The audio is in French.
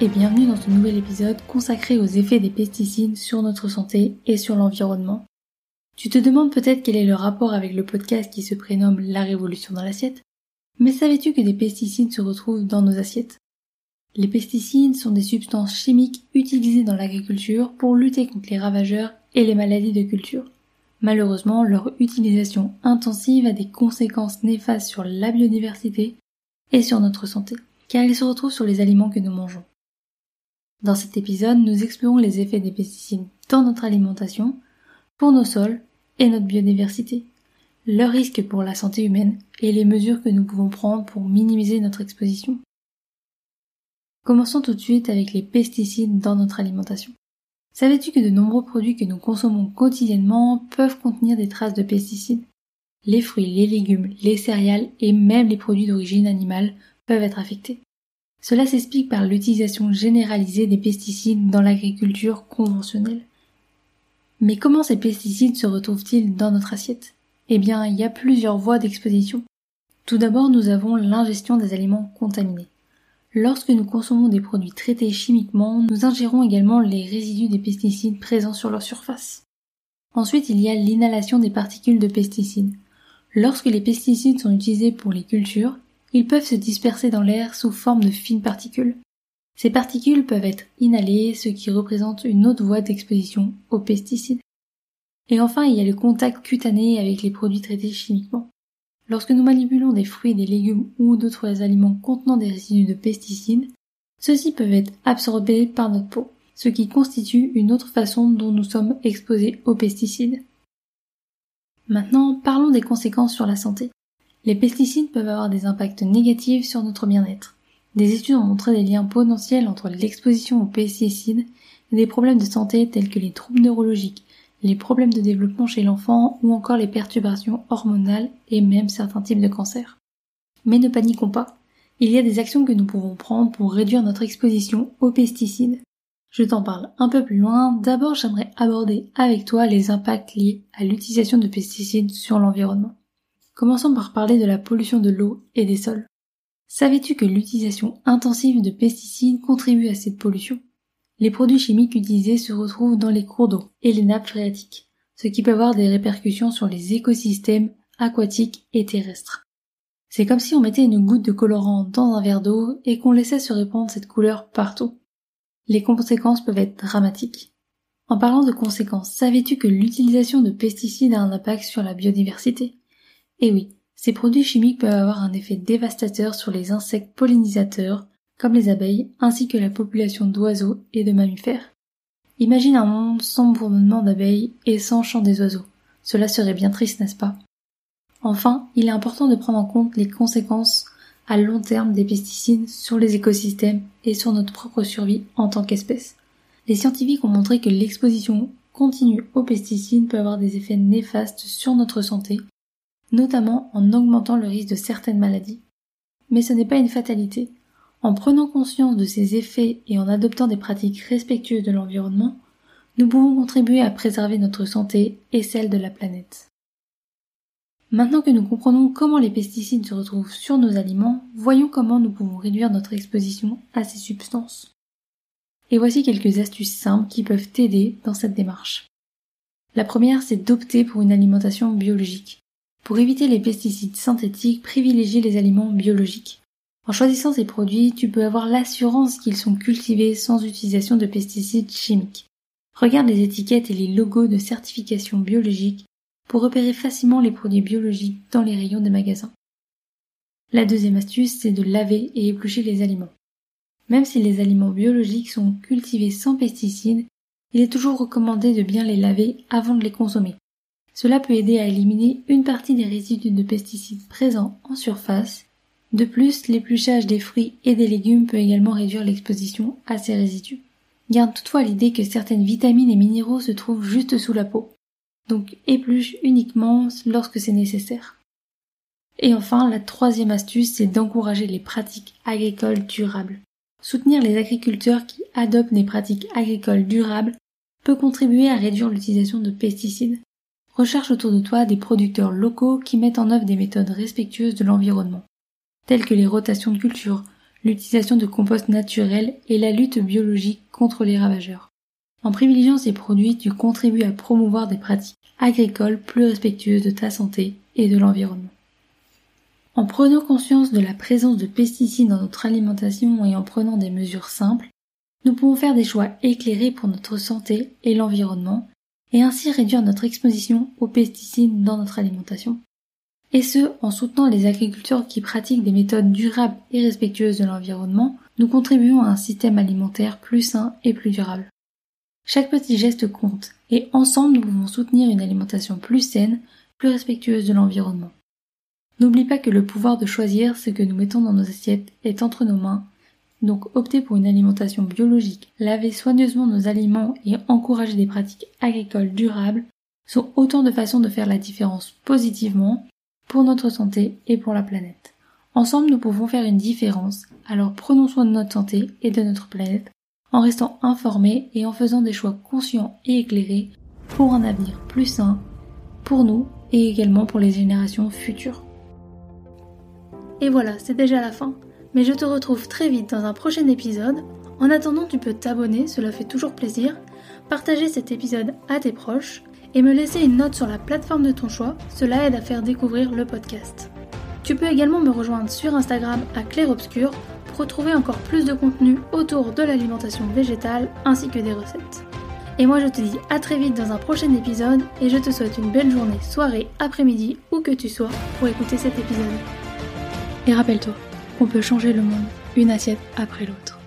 et bienvenue dans ce nouvel épisode consacré aux effets des pesticides sur notre santé et sur l'environnement. Tu te demandes peut-être quel est le rapport avec le podcast qui se prénomme La Révolution dans l'assiette, mais savais-tu que des pesticides se retrouvent dans nos assiettes? Les pesticides sont des substances chimiques utilisées dans l'agriculture pour lutter contre les ravageurs et les maladies de culture. Malheureusement, leur utilisation intensive a des conséquences néfastes sur la biodiversité et sur notre santé, car ils se retrouvent sur les aliments que nous mangeons. Dans cet épisode, nous explorons les effets des pesticides dans notre alimentation, pour nos sols et notre biodiversité, leurs risques pour la santé humaine et les mesures que nous pouvons prendre pour minimiser notre exposition. Commençons tout de suite avec les pesticides dans notre alimentation. Savais-tu que de nombreux produits que nous consommons quotidiennement peuvent contenir des traces de pesticides? Les fruits, les légumes, les céréales et même les produits d'origine animale peuvent être affectés. Cela s'explique par l'utilisation généralisée des pesticides dans l'agriculture conventionnelle. Mais comment ces pesticides se retrouvent-ils dans notre assiette? Eh bien, il y a plusieurs voies d'exposition. Tout d'abord, nous avons l'ingestion des aliments contaminés. Lorsque nous consommons des produits traités chimiquement, nous ingérons également les résidus des pesticides présents sur leur surface. Ensuite, il y a l'inhalation des particules de pesticides. Lorsque les pesticides sont utilisés pour les cultures, ils peuvent se disperser dans l'air sous forme de fines particules. Ces particules peuvent être inhalées, ce qui représente une autre voie d'exposition aux pesticides. Et enfin, il y a le contact cutané avec les produits traités chimiquement. Lorsque nous manipulons des fruits, des légumes ou d'autres aliments contenant des résidus de pesticides, ceux-ci peuvent être absorbés par notre peau, ce qui constitue une autre façon dont nous sommes exposés aux pesticides. Maintenant, parlons des conséquences sur la santé. Les pesticides peuvent avoir des impacts négatifs sur notre bien-être. Des études ont montré des liens potentiels entre l'exposition aux pesticides et des problèmes de santé tels que les troubles neurologiques, les problèmes de développement chez l'enfant ou encore les perturbations hormonales et même certains types de cancers. Mais ne paniquons pas. Il y a des actions que nous pouvons prendre pour réduire notre exposition aux pesticides. Je t'en parle un peu plus loin. D'abord, j'aimerais aborder avec toi les impacts liés à l'utilisation de pesticides sur l'environnement. Commençons par parler de la pollution de l'eau et des sols. Savais-tu que l'utilisation intensive de pesticides contribue à cette pollution? Les produits chimiques utilisés se retrouvent dans les cours d'eau et les nappes phréatiques, ce qui peut avoir des répercussions sur les écosystèmes aquatiques et terrestres. C'est comme si on mettait une goutte de colorant dans un verre d'eau et qu'on laissait se répandre cette couleur partout. Les conséquences peuvent être dramatiques. En parlant de conséquences, savais-tu que l'utilisation de pesticides a un impact sur la biodiversité? Et eh oui, ces produits chimiques peuvent avoir un effet dévastateur sur les insectes pollinisateurs, comme les abeilles, ainsi que la population d'oiseaux et de mammifères. Imagine un monde sans bourdonnement d'abeilles et sans chant des oiseaux. Cela serait bien triste, n'est-ce pas? Enfin, il est important de prendre en compte les conséquences à long terme des pesticides sur les écosystèmes et sur notre propre survie en tant qu'espèce. Les scientifiques ont montré que l'exposition continue aux pesticides peut avoir des effets néfastes sur notre santé notamment en augmentant le risque de certaines maladies. Mais ce n'est pas une fatalité. En prenant conscience de ces effets et en adoptant des pratiques respectueuses de l'environnement, nous pouvons contribuer à préserver notre santé et celle de la planète. Maintenant que nous comprenons comment les pesticides se retrouvent sur nos aliments, voyons comment nous pouvons réduire notre exposition à ces substances. Et voici quelques astuces simples qui peuvent t'aider dans cette démarche. La première, c'est d'opter pour une alimentation biologique. Pour éviter les pesticides synthétiques, privilégie les aliments biologiques. En choisissant ces produits, tu peux avoir l'assurance qu'ils sont cultivés sans utilisation de pesticides chimiques. Regarde les étiquettes et les logos de certification biologique pour repérer facilement les produits biologiques dans les rayons des magasins. La deuxième astuce, c'est de laver et éplucher les aliments. Même si les aliments biologiques sont cultivés sans pesticides, il est toujours recommandé de bien les laver avant de les consommer. Cela peut aider à éliminer une partie des résidus de pesticides présents en surface. De plus, l'épluchage des fruits et des légumes peut également réduire l'exposition à ces résidus. Garde toutefois l'idée que certaines vitamines et minéraux se trouvent juste sous la peau. Donc épluche uniquement lorsque c'est nécessaire. Et enfin, la troisième astuce, c'est d'encourager les pratiques agricoles durables. Soutenir les agriculteurs qui adoptent des pratiques agricoles durables peut contribuer à réduire l'utilisation de pesticides. Recherche autour de toi des producteurs locaux qui mettent en œuvre des méthodes respectueuses de l'environnement, telles que les rotations de culture, l'utilisation de compost naturel et la lutte biologique contre les ravageurs. En privilégiant ces produits, tu contribues à promouvoir des pratiques agricoles plus respectueuses de ta santé et de l'environnement. En prenant conscience de la présence de pesticides dans notre alimentation et en prenant des mesures simples, nous pouvons faire des choix éclairés pour notre santé et l'environnement, et ainsi réduire notre exposition aux pesticides dans notre alimentation. Et ce, en soutenant les agriculteurs qui pratiquent des méthodes durables et respectueuses de l'environnement, nous contribuons à un système alimentaire plus sain et plus durable. Chaque petit geste compte, et ensemble nous pouvons soutenir une alimentation plus saine, plus respectueuse de l'environnement. N'oublie pas que le pouvoir de choisir ce que nous mettons dans nos assiettes est entre nos mains, donc opter pour une alimentation biologique, laver soigneusement nos aliments et encourager des pratiques agricoles durables sont autant de façons de faire la différence positivement pour notre santé et pour la planète. Ensemble, nous pouvons faire une différence, alors prenons soin de notre santé et de notre planète en restant informés et en faisant des choix conscients et éclairés pour un avenir plus sain pour nous et également pour les générations futures. Et voilà, c'est déjà la fin. Mais je te retrouve très vite dans un prochain épisode. En attendant, tu peux t'abonner, cela fait toujours plaisir, partager cet épisode à tes proches et me laisser une note sur la plateforme de ton choix, cela aide à faire découvrir le podcast. Tu peux également me rejoindre sur Instagram à Claire Obscur pour retrouver encore plus de contenu autour de l'alimentation végétale ainsi que des recettes. Et moi je te dis à très vite dans un prochain épisode et je te souhaite une belle journée, soirée, après-midi, où que tu sois pour écouter cet épisode. Et rappelle-toi, on peut changer le monde une assiette après l'autre.